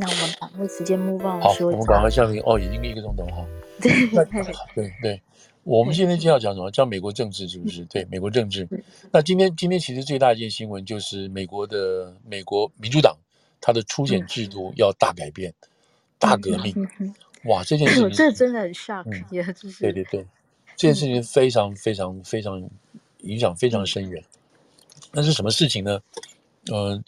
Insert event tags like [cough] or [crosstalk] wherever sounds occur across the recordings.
那我们赶快时间 move on 好，我们赶快下面哦，已经一个钟头哈。对对对，我们现在今天要讲什么？讲美国政治是不是？对，美国政治。那今天今天其实最大一件新闻就是美国的美国民主党它的初选制度要大改变、大革命。哇，这件事情这真的很 shock，也就是对对对，这件事情非常非常非常影响非常深远。那是什么事情呢？嗯。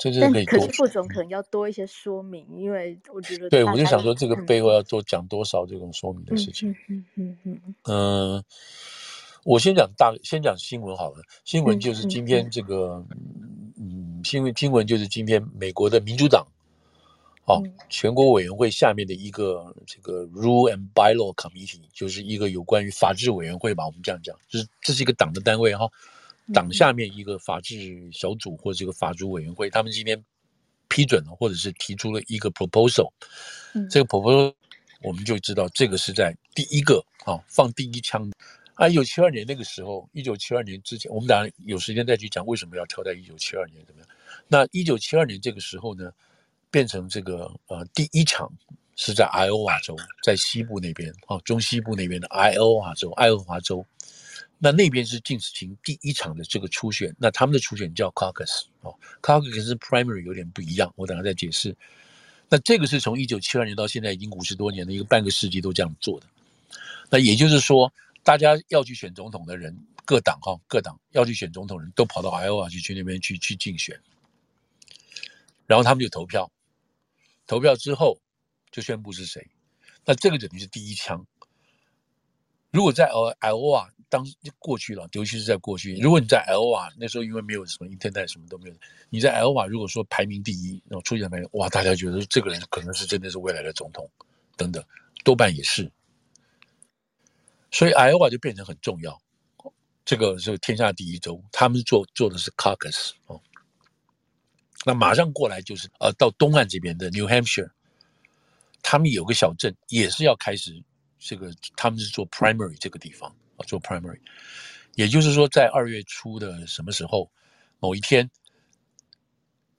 这是可以，可是副总可能要多一些说明，因为我觉得对，我就想说这个背后要多讲多少这种说明的事情。嗯嗯嗯嗯，我先讲大，先讲新闻好了。新闻就是今天这个，嗯，新闻新闻就是今天美国的民主党，哦，全国委员会下面的一个这个 Rule and Bylaw Committee，就是一个有关于法制委员会吧，我们这样讲，就是这是一个党的单位哈。党下面一个法制小组或者这个法组委员会，他们今天批准了，或者是提出了一个 proposal。这个 proposal 我们就知道，这个是在第一个啊放第一枪。啊，一九七二年那个时候，一九七二年之前，我们当然有时间再去讲为什么要挑在一九七二年怎么样。那一九七二年这个时候呢，变成这个呃第一场是在爱奥瓦州，在西部那边啊中西部那边的爱奥瓦州，爱荷华州。那那边是进行第一场的这个初选，那他们的初选叫 caucus 哦，caucus 是 primary 有点不一样，我等下再解释。那这个是从一九七二年到现在已经五十多年的一个半个世纪都这样做的。那也就是说，大家要去选总统的人，各党哈各党要去选总统人都跑到 Iowa 去去那边去去竞选，然后他们就投票，投票之后就宣布是谁。那这个等于是第一枪。如果在呃 Iowa 当过去了，尤其是在过去。如果你在 L 瓦那时候，因为没有什么 Internet，什么都没有。你在 L 瓦如果说排名第一，然后出现排名，哇，大家觉得这个人可能是真的是未来的总统，等等，多半也是。所以 L 瓦就变成很重要。这个是天下第一州，他们做做的是 Caucus 哦。那马上过来就是呃，到东岸这边的 New Hampshire，他们有个小镇也是要开始这个，他们是做 Primary 这个地方。做 primary，也就是说，在二月初的什么时候，某一天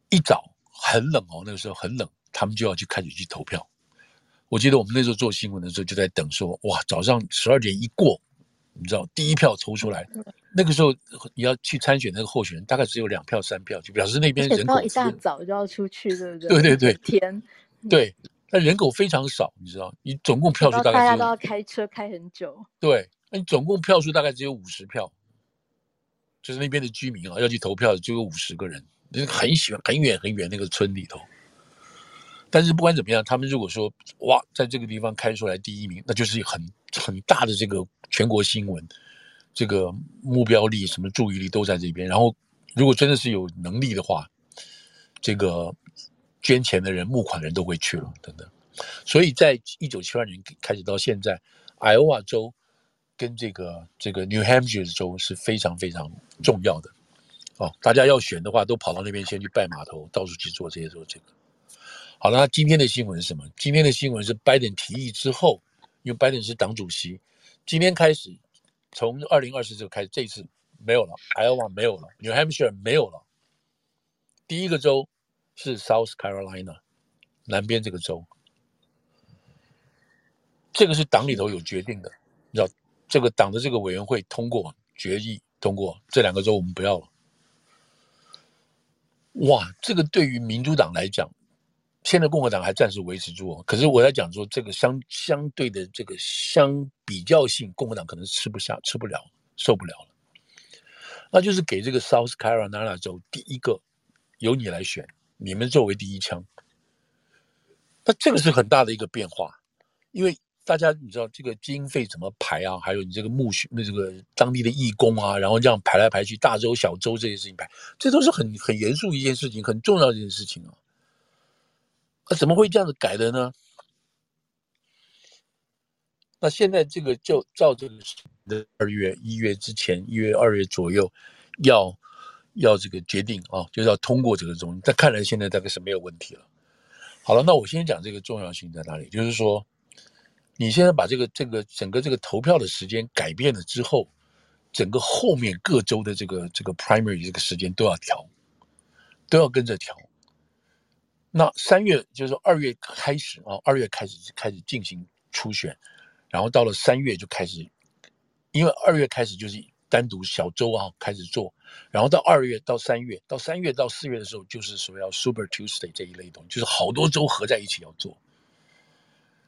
一早很冷哦，那个时候很冷，他们就要去开始去投票。我记得我们那时候做新闻的时候就在等说，哇，早上十二点一过，你知道第一票投出来，那个时候你要去参选那个候选人，大概只有两票三票，就表示那边人口一大早就要出去，对不对？对对对，天，对，但人口非常少，你知道，你总共票数大概大家都要开车开很久，对。那你总共票数大概只有五十票，就是那边的居民啊，要去投票的只有五十个人，很喜欢很远很远那个村里头。但是不管怎么样，他们如果说哇，在这个地方开出来第一名，那就是很很大的这个全国新闻，这个目标力什么注意力都在这边。然后如果真的是有能力的话，这个捐钱的人、募款的人都会去了等等。所以在一九七二年开始到现在，爱奥瓦州。跟这个这个 New Hampshire 州是非常非常重要的哦，大家要选的话，都跑到那边先去拜码头，到处去做这些做这个。好了，那今天的新闻是什么？今天的新闻是拜登提议之后，因为拜登是党主席，今天开始从二零二四就开始，这次没有了，Iowa 没有了，New Hampshire 没有了，第一个州是 South Carolina 南边这个州，这个是党里头有决定的，你知道。这个党的这个委员会通过决议，通过这两个州我们不要了。哇，这个对于民主党来讲，现在共和党还暂时维持住。可是我在讲说，这个相相对的这个相比较性，共和党可能吃不下、吃不了、受不了了。那就是给这个 South Carolina 州第一个由你来选，你们作为第一枪。那这个是很大的一个变化，因为。大家你知道这个经费怎么排啊？还有你这个募选，那这个当地的义工啊，然后这样排来排去，大周小周这些事情排，这都是很很严肃一件事情，很重要一件事情啊。那怎么会这样子改的呢？那现在这个就照这个二月一月之前，一月二月左右要要这个决定啊，就是要通过这个东西。但看来现在大概是没有问题了。好了，那我先讲这个重要性在哪里，就是说。你现在把这个这个整个这个投票的时间改变了之后，整个后面各州的这个这个 primary 这个时间都要调，都要跟着调。那三月就是二月开始啊，二月开始开始进行初选，然后到了三月就开始，因为二月开始就是单独小州啊开始做，然后到二月到三月，到三月到四月的时候就是所谓要 Super Tuesday 这一类东西，就是好多州合在一起要做。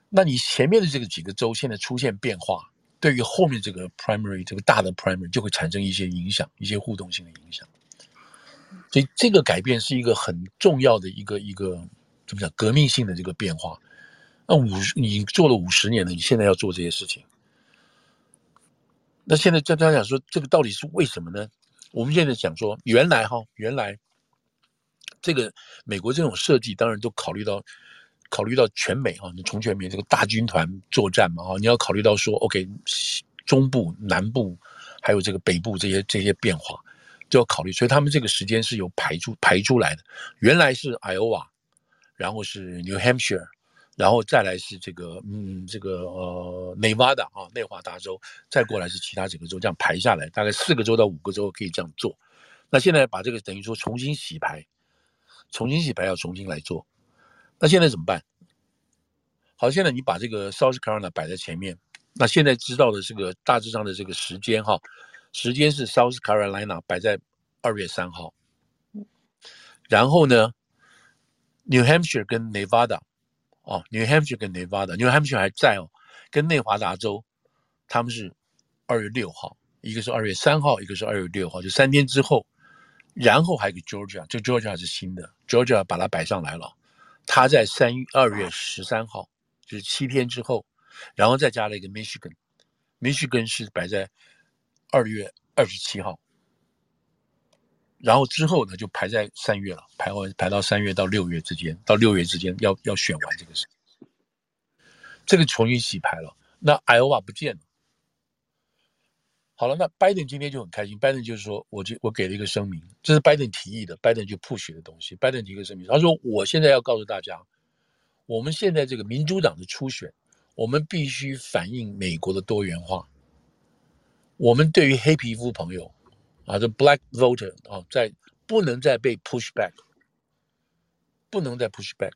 那你前面的这个几个州现在出现变化，对于后面这个 primary 这个大的 primary 就会产生一些影响，一些互动性的影响。所以这个改变是一个很重要的一个一个怎么讲革命性的这个变化。那五你做了五十年了，你现在要做这些事情，那现在在大家讲说这个到底是为什么呢？我们现在讲说原来哈原来这个美国这种设计当然都考虑到。考虑到全美哈，你从全美这个大军团作战嘛哈，你要考虑到说，OK，中部、南部还有这个北部这些这些变化都要考虑，所以他们这个时间是有排出排出来的。原来是 Iowa，然后是 New Hampshire，然后再来是这个嗯这个呃 Nevada 啊内华达州，再过来是其他几个州，这样排下来，大概四个州到五个州可以这样做。那现在把这个等于说重新洗牌，重新洗牌要重新来做。那现在怎么办？好，现在你把这个 South Carolina 摆在前面。那现在知道的这个大致上的这个时间哈，时间是 South Carolina 摆在二月三号。然后呢，New Hampshire 跟 Nevada 哦，New Hampshire 跟 Nevada，New Hampshire 还在哦，跟内华达州他们是二月六号，一个是二月三号，一个是二月六号，就三天之后。然后还有个 Georgia，这 Georgia 是新的，Georgia 把它摆上来了。他在三二月十三号，就是七天之后，然后再加了一个 Michigan，Michigan 是摆在二月二十七号，然后之后呢就排在三月了，排完排到三月到六月之间，到六月之间要要选完这个事，这个重新洗牌了。那 Iowa 不见了。好了，那拜登今天就很开心。拜登就是说，我就我给了一个声明，这是拜登提议的，拜登就 push 的东西。拜登提一个声明，他说：“我现在要告诉大家，我们现在这个民主党的初选，我们必须反映美国的多元化。我们对于黑皮肤朋友啊，这 black voter 啊，在不能再被 push back，不能再 push back。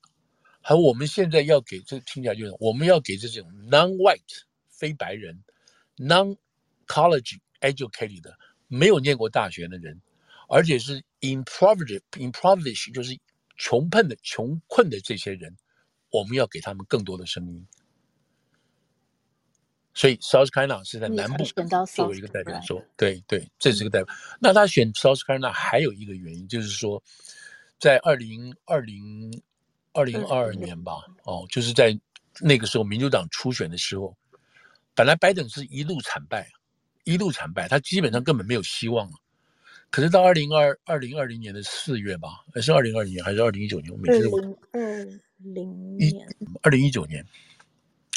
还有我们现在要给这听起来就是我们要给这种 non-white 非白人 non。” College educated 的没有念过大学的人，而且是 impoverished impoverished 就是穷困的穷困的这些人，我们要给他们更多的声音。所以 South Carolina 是在南部作为一个代表说，对对，这是个代表。那他选 South Carolina 还有一个原因，就是说，在二零二零二零二二年吧，哦，就是在那个时候民主党初选的时候，本来拜登是一路惨败。一路惨败，他基本上根本没有希望了。可是到二零二二零二零年的四月吧，还是二零二零年还是二零一九年？我每次二零二零年，二零一九年，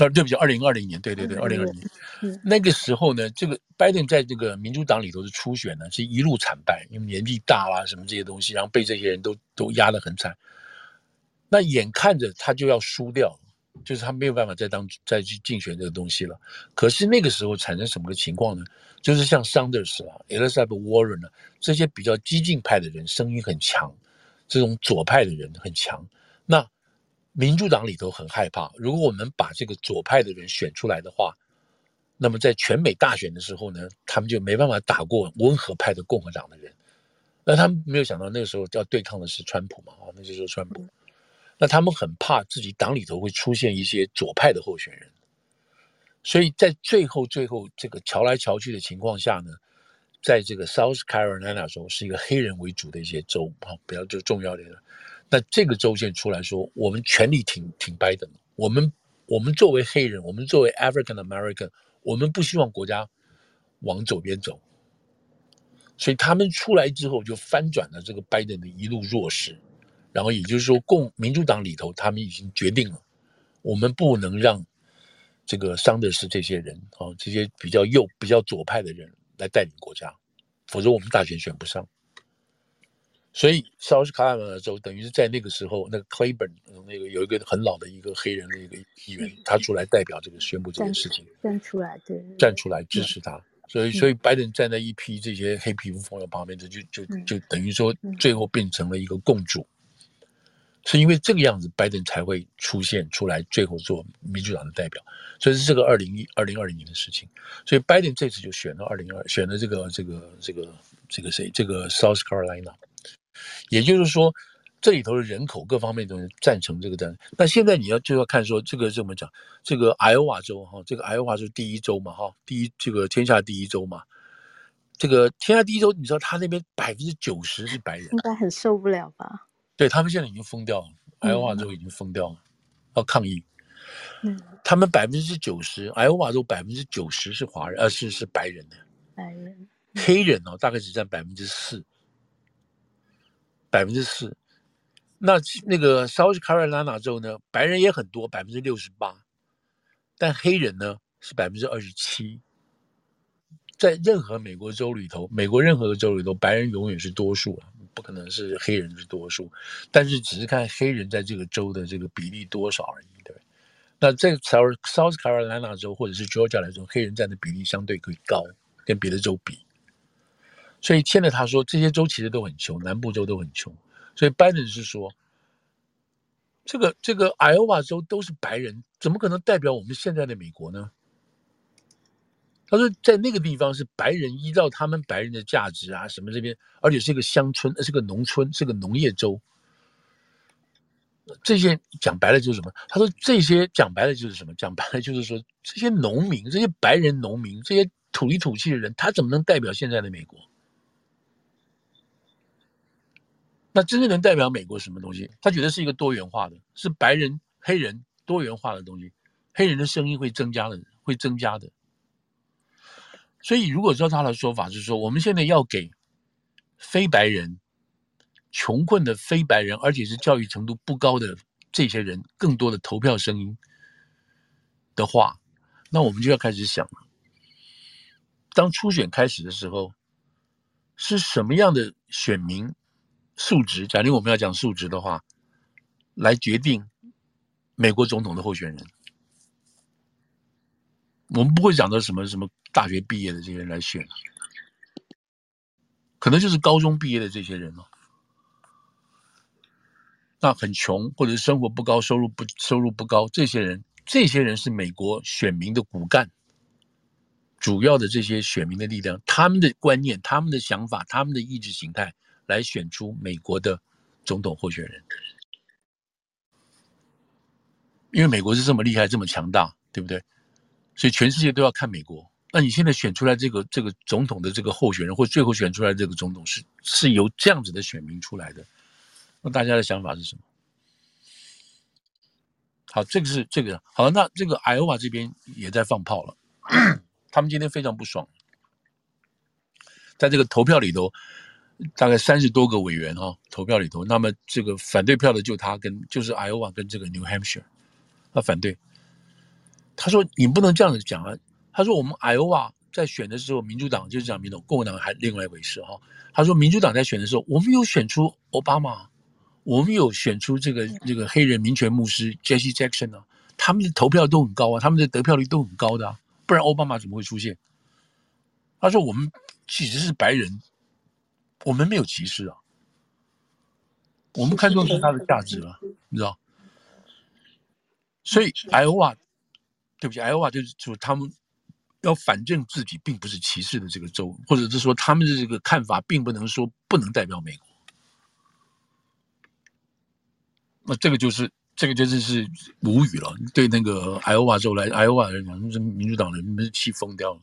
啊，对不起，二零二零年，对对对，二零二零年。嗯，那个时候呢，这个拜登在这个民主党里头的初选呢，是一路惨败，因为年纪大啦，什么这些东西，然后被这些人都都压得很惨。那眼看着他就要输掉。就是他没有办法再当再去竞选这个东西了。可是那个时候产生什么个情况呢？就是像 Sanders 啊、Elizabeth Warren 啊这些比较激进派的人声音很强，这种左派的人很强。那民主党里头很害怕，如果我们把这个左派的人选出来的话，那么在全美大选的时候呢，他们就没办法打过温和派的共和党的人。那他们没有想到那个时候要对抗的是川普嘛？啊，那就是川普。那他们很怕自己党里头会出现一些左派的候选人，所以在最后最后这个瞧来瞧去的情况下呢，在这个 South Carolina 州是一个黑人为主的一些州啊，比较就重要的。那这个州现出来说，我们全力挺挺拜登，我们我们作为黑人，我们作为 African American，我们不希望国家往左边走，所以他们出来之后就翻转了这个拜登的一路弱势。然后也就是说，共民主党里头，他们已经决定了，我们不能让这个桑德斯这些人啊，这些比较右、比较左派的人来带领国家，否则我们大选选不上。所以，South Carolina 州等于是在那个时候，那个 Claiborne 那个有一个很老的一个黑人的一个议员，他出来代表这个宣布这件事情，站出来，对，站出来支持他。所以，所以拜登站在一批这些黑皮肤朋友旁边，这就就就等于说，最后变成了一个共主。是因为这个样子，拜登才会出现出来，最后做民主党的代表。所以是这个二零一二零二零年的事情。所以拜登这次就选了二零二，选了这个这个这个这个谁？这个 South Carolina。也就是说，这里头的人口各方面都赞成这个战。那现在你要就要看说，这个怎么讲？这个爱奥瓦州哈，这个爱奥瓦州第一州嘛哈，第一这个天下第一州嘛。这个天下第一州，你知道他那边百分之九十是白人，应该很受不了吧？对，他们现在已经疯掉了，爱奥瓦州已经疯掉了，嗯、要抗议。嗯，他们百分之九十，爱奥瓦州百分之九十是华人，呃，是是白人的，白人，嗯、黑人哦，大概只占百分之四，百分之四。那那个 South Carolina 州呢，白人也很多，百分之六十八，但黑人呢是百分之二十七。在任何美国州里头，美国任何的州里头，白人永远是多数啊，不可能是黑人是多数。但是只是看黑人在这个州的这个比例多少而已，对。那在 South South Carolina 州或者是 Georgia 来说，黑人占的比例相对可以高，跟别的州比。所以牵着他说这些州其实都很穷，南部州都很穷。所以拜登是说，这个这个 Iowa 州都是白人，怎么可能代表我们现在的美国呢？他说，在那个地方是白人依照他们白人的价值啊，什么这边，而且是一个乡村，是个农村，是个农业州。这些讲白了就是什么？他说这些讲白了就是什么？讲白了就是说，这些农民，这些白人农民，这些土里土气的人，他怎么能代表现在的美国？那真正能代表美国什么东西？他觉得是一个多元化的，是白人、黑人多元化的东西，黑人的声音会增加的，会增加的。所以，如果照他的说法是说，我们现在要给非白人、穷困的非白人，而且是教育程度不高的这些人更多的投票声音的话，那我们就要开始想了：当初选开始的时候，是什么样的选民素质？假定我们要讲素质的话，来决定美国总统的候选人。我们不会讲到什么什么大学毕业的这些人来选，可能就是高中毕业的这些人了。那很穷或者是生活不高、收入不收入不高，这些人，这些人是美国选民的骨干，主要的这些选民的力量，他们的观念、他们的想法、他们的意识形态，来选出美国的总统候选人。因为美国是这么厉害、这么强大，对不对？所以全世界都要看美国。那你现在选出来这个这个总统的这个候选人，或最后选出来这个总统是是由这样子的选民出来的，那大家的想法是什么？好，这个是这个好，那这个艾奥瓦这边也在放炮了，[coughs] 他们今天非常不爽，在这个投票里头，大概三十多个委员哈、哦，投票里头，那么这个反对票的就他跟就是 Iowa 跟这个 New Hampshire，他反对。他说：“你不能这样子讲啊！”他说：“我们 Iowa 在选的时候，民主党就是讲民主，共和党还另外一回事哈。”他说：“民主党在选的时候，我们有选出奥巴马，我们有选出这个这个黑人民权牧师 Jesse Jackson 啊，他们的投票都很高啊，他们的得票率都很高的啊，不然奥巴马怎么会出现？”他说：“我们其实是白人，我们没有歧视啊，我们看重是它的价值了，你知道？所以 Iowa，。”对不起，，Iowa 就是说他们要反正自己并不是歧视的这个州，或者是说他们的这个看法并不能说不能代表美国。那这个就是这个就是是无语了。对那个 Iowa 州来，Iowa 人讲，民主党人们是气疯掉了。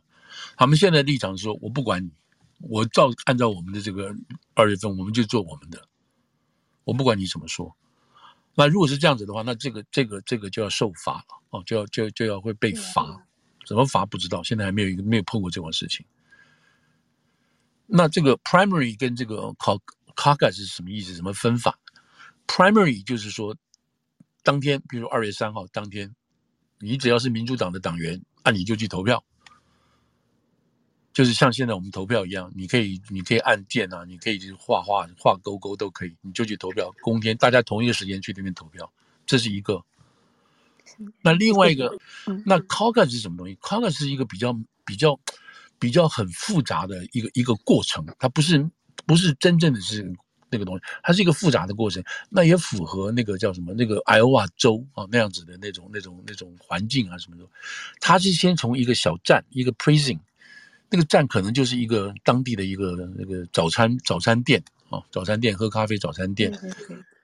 他们现在立场是说，我不管你，我照按照我们的这个二月份，我们就做我们的，我不管你怎么说。那如果是这样子的话，那这个这个这个就要受罚了哦，就要就就要会被罚，怎么罚不知道，现在还没有一个没有碰过这种事情。那这个 primary 跟这个 caucus 是什么意思？什么分法？primary 就是说，当天，比如二月三号当天，你只要是民主党的党员，那你就去投票。就是像现在我们投票一样，你可以，你可以按键啊，你可以就是画画、画勾勾都可以，你就去投票。公天大家同一个时间去那边投票，这是一个。那另外一个，那 caucus 是什么东西？caucus 是一个比较比较比较很复杂的一个一个过程，它不是不是真正的是那个东西，它是一个复杂的过程。那也符合那个叫什么那个 Iowa 州啊那样子的那种那种那种环境啊什么的。它是先从一个小站一个 precinct，那个站可能就是一个当地的一个那个早餐早餐店啊，早餐店喝咖啡早餐店。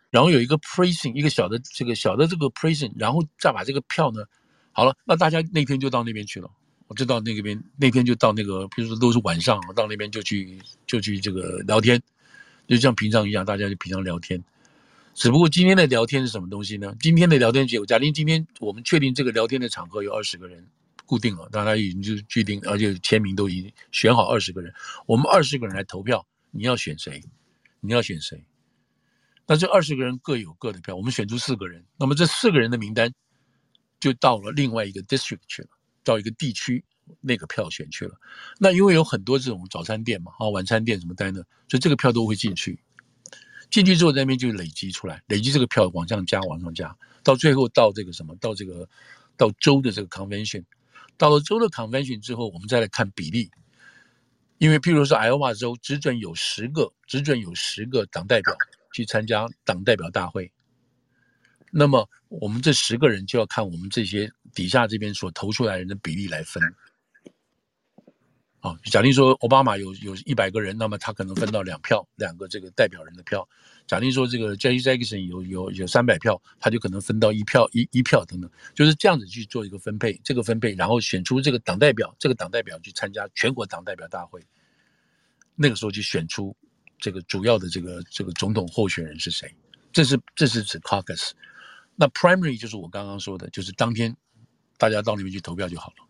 然后有一个 precinct，一个小的这个小的这个 precinct，然后再把这个票呢，好了，那大家那天就到那边去了。我就到那个边，那天就到那个，比如说都是晚上，我到那边就去就去这个聊天，就像平常一样，大家就平常聊天。只不过今天的聊天是什么东西呢？今天的聊天结果，假定今天我们确定这个聊天的场合有二十个人固定了，大家已经就决定，而且签名都已经选好二十个人，我们二十个人来投票，你要选谁？你要选谁？那这二十个人各有各的票，我们选出四个人，那么这四个人的名单就到了另外一个 district 去了。到一个地区，那个票选去了。那因为有很多这种早餐店嘛，啊，晚餐店什么单的，所以这个票都会进去。进去之后，那边就累积出来，累积这个票往上加，往上加，到最后到这个什么，到这个到州的这个 convention，到了州的 convention 之后，我们再来看比例。因为譬如说，爱奥瓦州只准有十个，只准有十个党代表去参加党代表大会。那么我们这十个人就要看我们这些底下这边所投出来人的比例来分。啊，假定说奥巴马有有一百个人，那么他可能分到两票，两个这个代表人的票。假定说这个 Jesse Jackson 有有有三百票，他就可能分到一票一一票等等，就是这样子去做一个分配，这个分配，然后选出这个党代表，这个党代表去参加全国党代表大会。那个时候就选出这个主要的这个这个总统候选人是谁？这是这是指 Caucus。那 primary 就是我刚刚说的，就是当天大家到那边去投票就好了。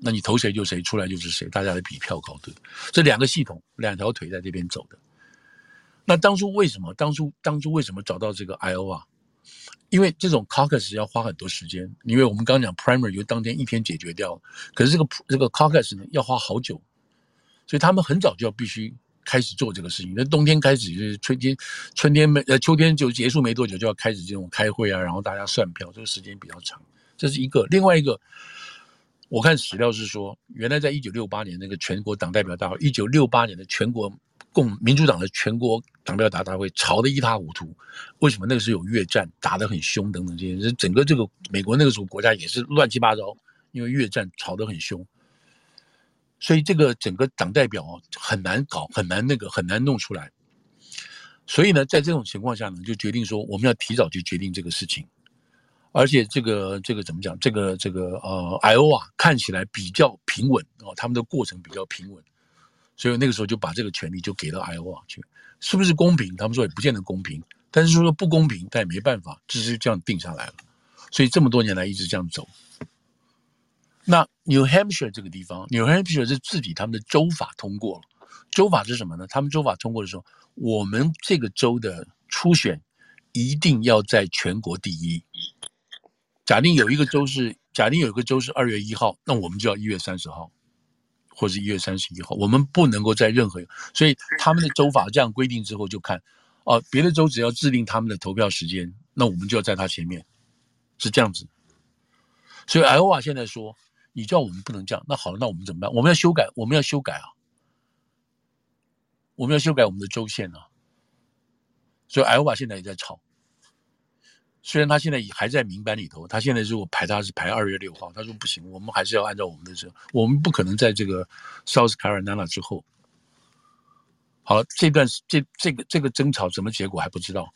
那你投谁就谁，出来就是谁，大家来比票高低。这两个系统，两条腿在这边走的。那当初为什么？当初当初为什么找到这个 Iowa？因为这种 caucus 要花很多时间，因为我们刚讲 primary 就当天一天解决掉，可是这个这个 caucus 呢要花好久，所以他们很早就要必须。开始做这个事情，那冬天开始就是春天，春天没呃秋天就结束没多久就要开始这种开会啊，然后大家算票，这个时间比较长，这是一个。另外一个，我看史料是说，原来在一九六八年那个全国党代表大会，一九六八年的全国共民主党的全国党代表大会吵得一塌糊涂，为什么？那个时候有越战，打得很凶等等这些，整个这个美国那个时候国家也是乱七八糟，因为越战吵得很凶。所以这个整个党代表很难搞，很难那个很难弄出来。所以呢，在这种情况下呢，就决定说我们要提早去决定这个事情。而且这个这个怎么讲？这个这个呃，爱奥啊看起来比较平稳哦，他们的过程比较平稳。所以那个时候就把这个权利就给到 Iowa 去，是不是公平？他们说也不见得公平，但是说不公平，但也没办法，只是这样定下来了。所以这么多年来一直这样走。那 New Hampshire 这个地方，New Hampshire 是自己他们的州法通过了。州法是什么呢？他们州法通过的时候，我们这个州的初选一定要在全国第一。假定有一个州是，假定有一个州是二月一号，那我们就要一月三十号，或者一月三十一号，我们不能够在任何。所以他们的州法这样规定之后，就看哦，别的州只要制定他们的投票时间，那我们就要在他前面，是这样子。所以爱奥瓦现在说。你叫我们不能这样，那好了，那我们怎么办？我们要修改，我们要修改啊！我们要修改我们的州线啊！所以爱奥瓦现在也在吵，虽然他现在还在名单里头，他现在如果排他是排二月六号，他说不行，我们还是要按照我们的这，我们不可能在这个 South Carolina 之后。好了，这段这这个这个争吵什么结果还不知道。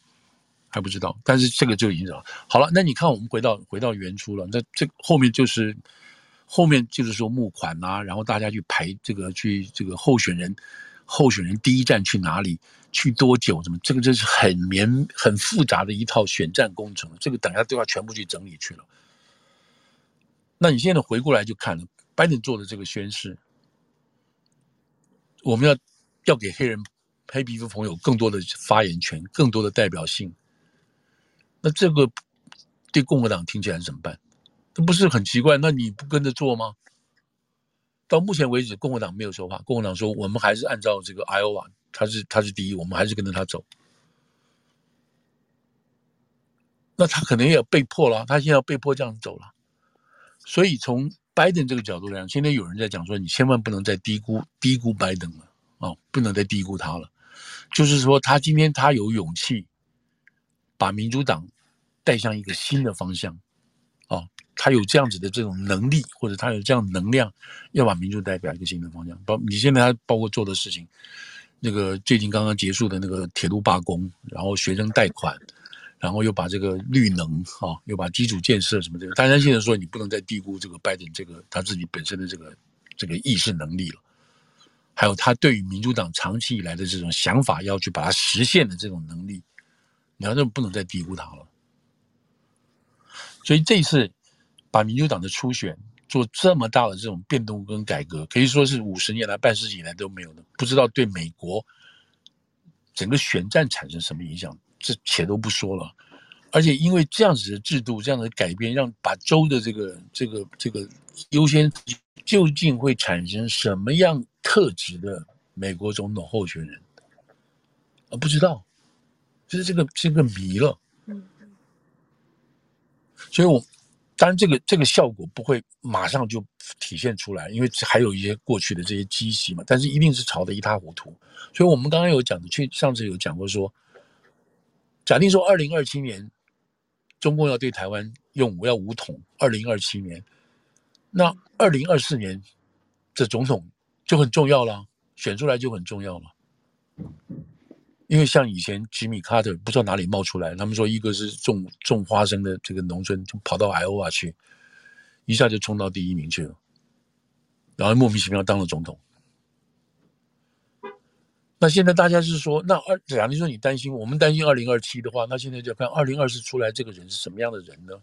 还不知道，但是这个就已经了。好了，那你看，我们回到回到原初了，那这后面就是。后面就是说募款呐、啊，然后大家去排这个去这个候选人，候选人第一站去哪里，去多久，怎么这个这是很绵很复杂的一套选战工程，这个等下都要全部去整理去了。那你现在回过来就看了拜登做的这个宣誓，我们要要给黑人黑皮肤朋友更多的发言权，更多的代表性。那这个对共和党听起来怎么办？这不是很奇怪？那你不跟着做吗？到目前为止，共和党没有说话。共和党说，我们还是按照这个 Iowa，他是他是第一，我们还是跟着他走。那他可能也被迫了，他现在要被迫这样走了。所以从拜登这个角度来讲，现在有人在讲说，你千万不能再低估低估拜登了啊，哦，不能再低估他了。就是说，他今天他有勇气把民主党带向一个新的方向，他有这样子的这种能力，或者他有这样能量，要把民主代表一个新的方向。包你现在他包括做的事情，那个最近刚刚结束的那个铁路罢工，然后学生贷款，然后又把这个绿能啊、哦，又把基础建设什么这个，大家现在说你不能再低估这个拜登这个他自己本身的这个这个意识能力了。还有他对于民主党长期以来的这种想法，要去把它实现的这种能力，你要这不能再低估他了。所以这一次把民主党的初选做这么大的这种变动跟改革，可以说是五十年来、半世纪以来都没有的。不知道对美国整个选战产生什么影响，这且都不说了。而且因为这样子的制度、这样的改变，让把州的这个、这个、这个优先。究竟会产生什么样特质的美国总统候选人？啊，不知道，就是这个这个谜了。嗯，所以我当然这个这个效果不会马上就体现出来，因为还有一些过去的这些积习嘛。但是一定是吵得一塌糊涂。所以我们刚刚有讲的，去上次有讲过说，假定说二零二七年中共要对台湾用武要武统，二零二七年。那二零二四年，这总统就很重要了，选出来就很重要了。因为像以前吉米·卡特不知道哪里冒出来，他们说一个是种种花生的这个农村，就跑到爱奥瓦去，一下就冲到第一名去了，然后莫名其妙当了总统。那现在大家是说，那二假如说你担心，我们担心二零二七的话，那现在就看二零二四出来这个人是什么样的人呢？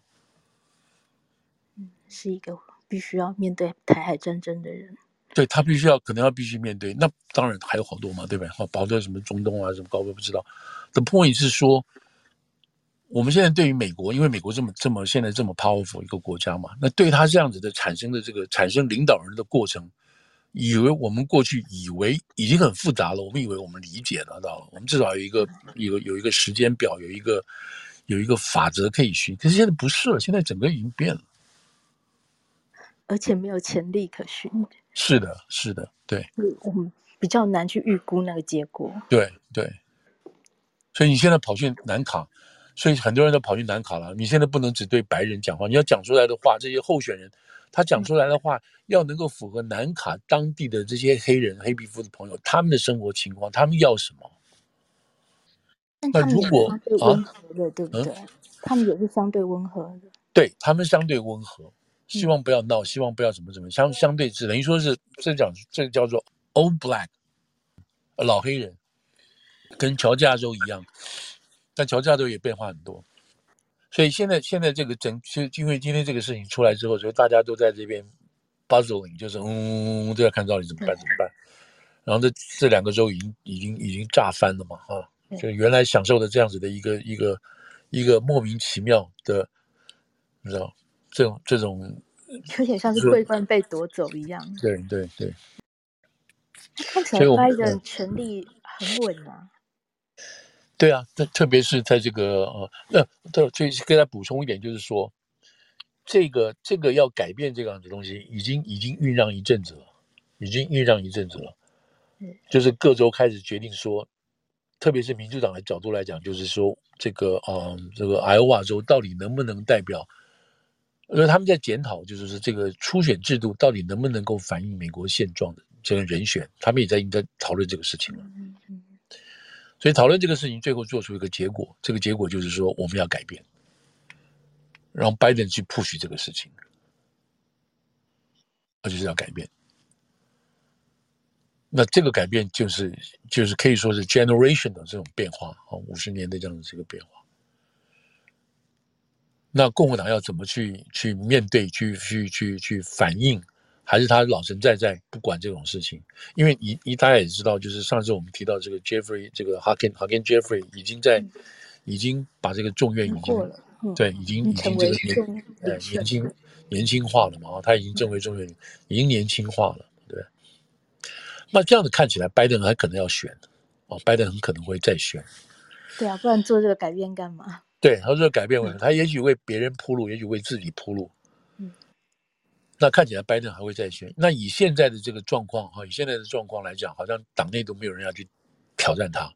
嗯，是一个。必须要面对台海战争的人，对他必须要可能要必须面对。那当然还有好多嘛，对不对？好，包括什么中东啊，什么高危不知道。The point 是说，我们现在对于美国，因为美国这么这么现在这么 powerful 一个国家嘛，那对他这样子的产生的这个产生领导人的过程，以为我们过去以为已经很复杂了，我们以为我们理解得到了，我们至少有一个有有一个时间表，有一个有一个法则可以循。可是现在不是了，现在整个已经变了。而且没有前例可循。是的，是的，对。我们比较难去预估那个结果。对对。所以你现在跑去南卡，所以很多人都跑去南卡了。你现在不能只对白人讲话，你要讲出来的话，这些候选人他讲出来的话，要能够符合南卡当地的这些黑人、黑皮肤的朋友他们的生活情况，他们要什么？那如果啊，对，对不对？他们也是相对温和的。对，他们相对温和。希望不要闹，希望不要怎么怎么相相对，只等于说是这讲这个叫做 old black，老黑人，跟乔治亚州一样，但乔治亚州也变化很多，所以现在现在这个整，就因为今天这个事情出来之后，所以大家都在这边 buzzing，就是嗯都要看到底怎么办怎么办，然后这这两个州已经已经已经炸翻了嘛啊，就原来享受的这样子的一个一个一个莫名其妙的，你知道。这种这种有点像是桂冠被夺走一样。对对对，看起来拜登权力很稳啊。对啊，特特别是在这个呃，那这最给他补充一点，就是说，这个这个要改变这个样的东西，已经已经酝酿一阵子了，已经酝酿一阵子了。嗯，就是各州开始决定说，特别是民主党的角度来讲，就是说这个嗯、呃，这个爱奥瓦州到底能不能代表？因为他们在检讨，就是说这个初选制度到底能不能够反映美国现状的这个人选，他们也在在讨论这个事情了。所以讨论这个事情，最后做出一个结果，这个结果就是说我们要改变，让拜登去 push 这个事情，而且是要改变。那这个改变就是就是可以说是 generation 的这种变化啊，五十年的这样的这个变化。那共和党要怎么去去面对、去去去去反应？还是他老神在在不管这种事情？因为你你大家也知道，就是上次我们提到这个 Jeffrey 这个 Hakeem Hakeem Jeffrey 已经在、嗯、已经把这个众院已经、嗯、对已经已经这个年呃年轻年轻化了嘛，他已经成为众院已经年轻化了，对。那这样子看起来，拜登还可能要选哦，拜登很可能会再选。对啊，不然做这个改变干嘛？对，他说改变为什么？他也许为别人铺路，也许为自己铺路。嗯，那看起来拜登还会再选。那以现在的这个状况哈，以现在的状况来讲，好像党内都没有人要去挑战他。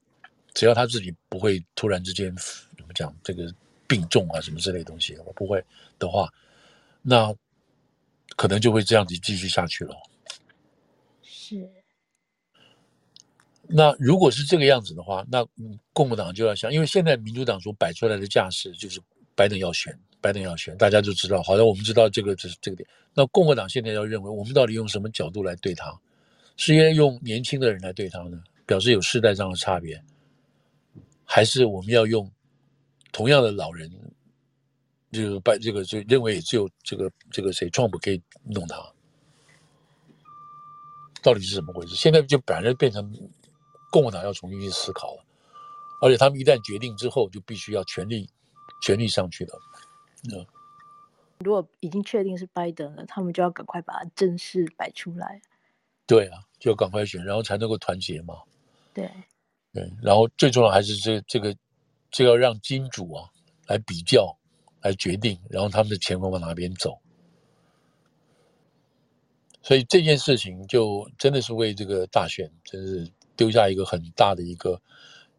只要他自己不会突然之间怎么讲这个病重啊什么之类的东西，我不会的话，那可能就会这样子继续下去了。是。那如果是这个样子的话，那共和党就要想，因为现在民主党所摆出来的架势就是拜登要选，拜登要选，大家就知道，好像我们知道这个这是这个点。那共和党现在要认为，我们到底用什么角度来对他？是应该用年轻的人来对他呢？表示有世代上的差别，还是我们要用同样的老人，就是把这个就认为只有这个这个谁川普可以弄他？到底是怎么回事？现在就反正变成共和党要重新去思考了，而且他们一旦决定之后，就必须要全力全力上去的。嗯，如果已经确定是拜登了，他们就要赶快把它正式摆出来。对啊，就赶快选，然后才能够团结嘛。对，对，然后最重要还是这这个，这要让金主啊来比较，来决定，然后他们的钱会往哪边走。所以这件事情就真的是为这个大选，真是丢下一个很大的一个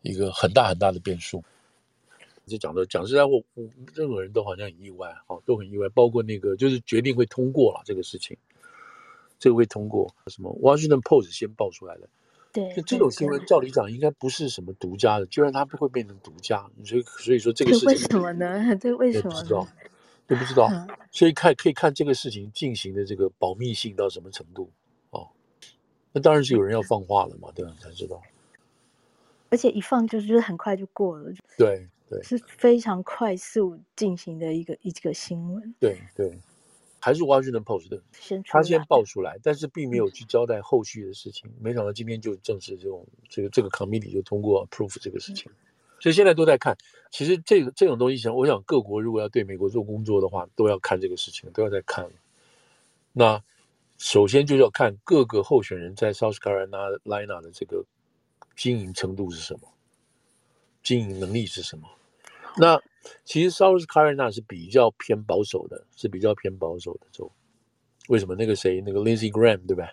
一个很大很大的变数。就讲的讲实在，我我任何人都好像很意外，哈，都很意外，包括那个就是决定会通过了这个事情。这个会通过什么？Washington Post 先爆出来的，对，就这种新闻，照理讲应该不是什么独家的，居然它会变成独家，所以所以说这个事情为什么呢？[laughs] 这为什么？不知道，都不知道，所以看可以看这个事情进行的这个保密性到什么程度哦。那当然是有人要放话了嘛，对吧？才知道。而且一放就是就是很快就过了，对对，是非常快速进行的一个一个新闻，对对。还是 Washington Post 的，他先爆出来，但是并没有去交代后续的事情。没想到今天就正式这种这个这个 committee 就通过 approve 这个事情，所以现在都在看。其实这个这种东西，想我想各国如果要对美国做工作的话，都要看这个事情，都要在看。那首先就是要看各个候选人在 South Carolina 的这个经营程度是什么，经营能力是什么。那其实 South Carolina 是比较偏保守的，是比较偏保守的州。为什么？那个谁，那个 Lindsey Graham 对吧？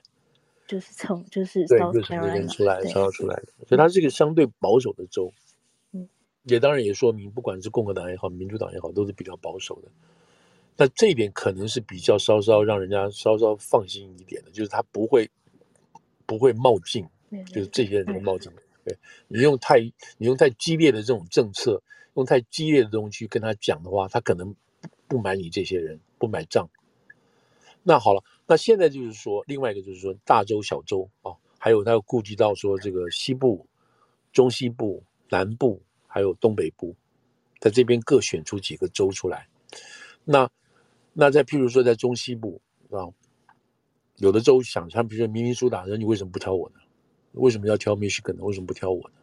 就是从就是对，就是从那边出来抄出来的，所以它是一个相对保守的州。嗯，也当然也说明，不管是共和党也好，民主党也好，都是比较保守的。那这一点可能是比较稍稍让人家稍稍放心一点的，就是他不会不会冒进，就是这些人会冒进。对，你用太你用太激烈的这种政策。用太激烈的东西去跟他讲的话，他可能不买你这些人，不买账。那好了，那现在就是说，另外一个就是说，大洲小洲啊，还有他要顾及到说这个西部、中西部、南部，还有东北部，在这边各选出几个州出来。那那在譬如说在中西部啊，有的州想，像比如说明尼苏达人，你为什么不挑我呢？为什么要挑密西根呢？为什么不挑我呢？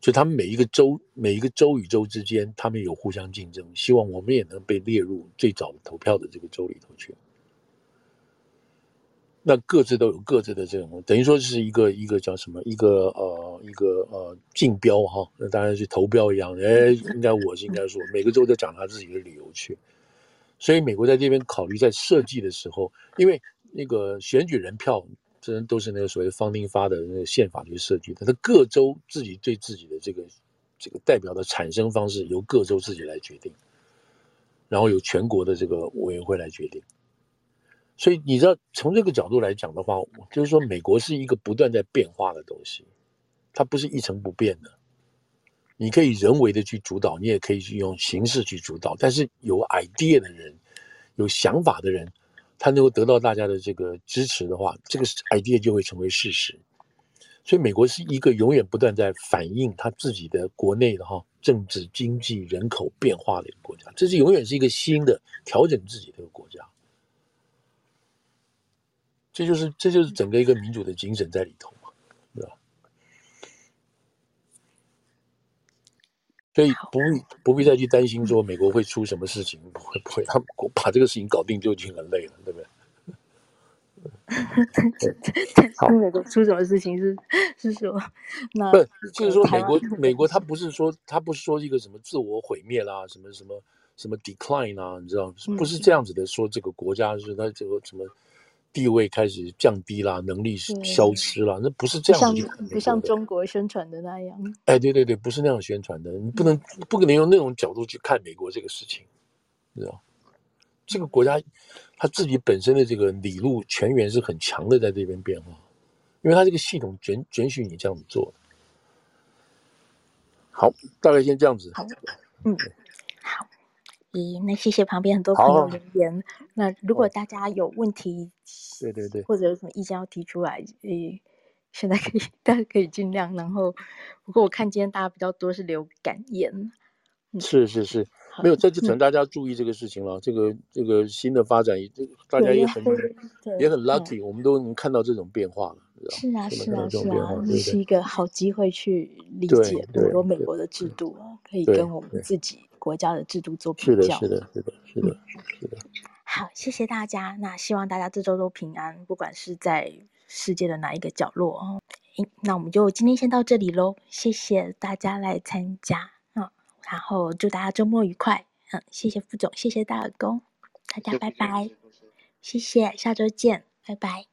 就他们每一个州，每一个州与州之间，他们有互相竞争，希望我们也能被列入最早的投票的这个州里头去。那各自都有各自的这种，等于说是一个一个叫什么，一个呃一个呃竞标哈，那当然是投标一样，哎，应该我是应该说，每个州都讲他自己的理由去。所以美国在这边考虑在设计的时候，因为那个选举人票。这都是那个所谓的 founding father 的那个宪法去设计的，他各州自己对自己的这个这个代表的产生方式由各州自己来决定，然后由全国的这个委员会来决定。所以你知道，从这个角度来讲的话，就是说美国是一个不断在变化的东西，它不是一成不变的。你可以人为的去主导，你也可以去用形式去主导，但是有 idea 的人，有想法的人。他能够得到大家的这个支持的话，这个 idea 就会成为事实。所以，美国是一个永远不断在反映他自己的国内的哈政治、经济、人口变化的一个国家。这是永远是一个新的调整自己的一个国家。这就是这就是整个一个民主的精神在里头嘛，对吧？所以不必不必再去担心说美国会出什么事情，不会不会，他们把这个事情搞定就已经很累了，对不对？[laughs] 好，美国出什么事情是是说，那不就是说美国美国他不是说他不是说一个什么自我毁灭啦，什么什么什么 decline 啊，你知道不是这样子的说这个国家是他这个什么地位开始降低啦，能力消失了，那不是这样子不像，不像中国宣传的那样。哎，对对对，不是那样宣传的，你不能不可能用那种角度去看美国这个事情，知道？这个国家他自己本身的这个理路全员是很强的，在这边变化，因为他这个系统准准许你这样子做。好，大概先这样子。好，嗯，好。咦，那谢谢旁边很多朋友留言。那如果大家有问题，对对对，或者有什么意见要提出来，诶，现在可以，大家可以尽量。然后，不过我看今天大家比较多是留感言。是是是，没有，这就请大家注意这个事情了。嗯、这个这个新的发展，这 [laughs] 大家也很也很 lucky，我们都能看到这种变化了。是啊是啊是啊，这是一个好机会去理解很多美国的制度啊，可以跟我们自己国家的制度做比较。是的，是的，是的，是的，是的。好，谢谢大家。那希望大家这周都平安，不管是在世界的哪一个角落哦。那我们就今天先到这里喽，谢谢大家来参加。然后祝大家周末愉快，嗯，谢谢副总，谢谢大耳公，大家拜拜，谢谢，下周见，拜拜。